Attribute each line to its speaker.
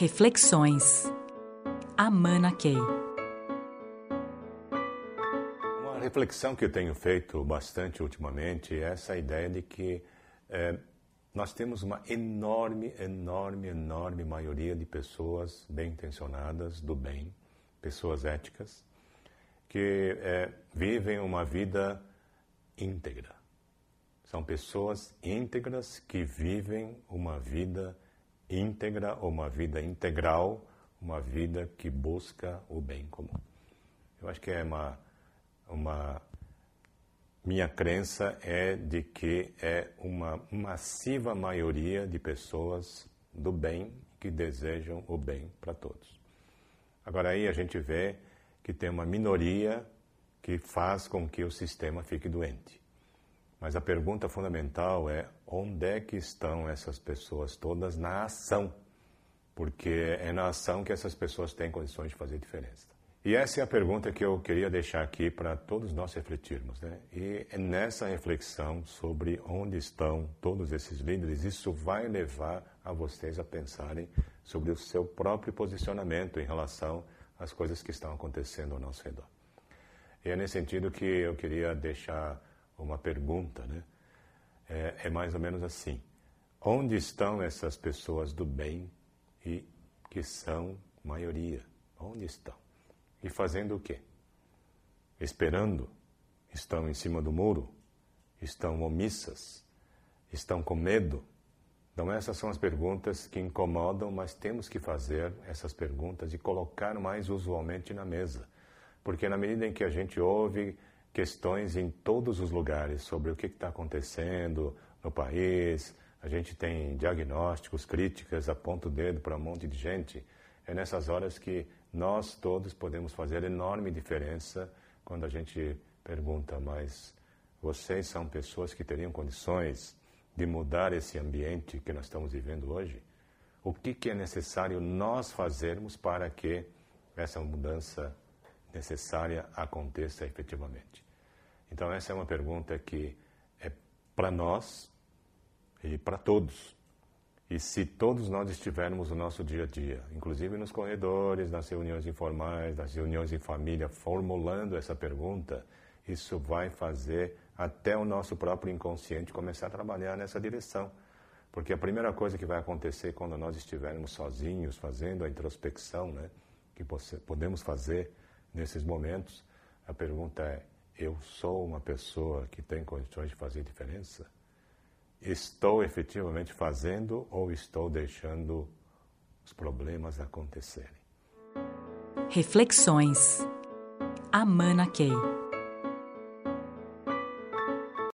Speaker 1: Reflexões. Amana Key.
Speaker 2: Uma reflexão que eu tenho feito bastante ultimamente é essa ideia de que é, nós temos uma enorme, enorme, enorme maioria de pessoas bem intencionadas, do bem, pessoas éticas, que é, vivem uma vida íntegra. São pessoas íntegras que vivem uma vida íntegra, uma vida integral, uma vida que busca o bem comum. Eu acho que é uma, uma minha crença é de que é uma massiva maioria de pessoas do bem que desejam o bem para todos. Agora aí a gente vê que tem uma minoria que faz com que o sistema fique doente. Mas a pergunta fundamental é onde é que estão essas pessoas todas na ação? Porque é na ação que essas pessoas têm condições de fazer diferença. E essa é a pergunta que eu queria deixar aqui para todos nós refletirmos. Né? E é nessa reflexão sobre onde estão todos esses líderes, isso vai levar a vocês a pensarem sobre o seu próprio posicionamento em relação às coisas que estão acontecendo ao nosso redor. E é nesse sentido que eu queria deixar uma pergunta, né? É, é mais ou menos assim: onde estão essas pessoas do bem e que são maioria? Onde estão? E fazendo o quê? Esperando? Estão em cima do muro? Estão omissas? Estão com medo? Então, essas são as perguntas que incomodam, mas temos que fazer essas perguntas e colocar mais usualmente na mesa. Porque, na medida em que a gente ouve questões em todos os lugares sobre o que está acontecendo no país. A gente tem diagnósticos, críticas, aponta o dedo para um monte de gente. É nessas horas que nós todos podemos fazer enorme diferença quando a gente pergunta, mas vocês são pessoas que teriam condições de mudar esse ambiente que nós estamos vivendo hoje? O que, que é necessário nós fazermos para que essa mudança necessária aconteça efetivamente? Então, essa é uma pergunta que é para nós e para todos. E se todos nós estivermos no nosso dia a dia, inclusive nos corredores, nas reuniões informais, nas reuniões em família, formulando essa pergunta, isso vai fazer até o nosso próprio inconsciente começar a trabalhar nessa direção. Porque a primeira coisa que vai acontecer quando nós estivermos sozinhos, fazendo a introspecção, né, que podemos fazer nesses momentos, a pergunta é: eu sou uma pessoa que tem condições de fazer diferença? Estou efetivamente fazendo ou estou deixando os problemas acontecerem?
Speaker 1: Reflexões. Amana Key.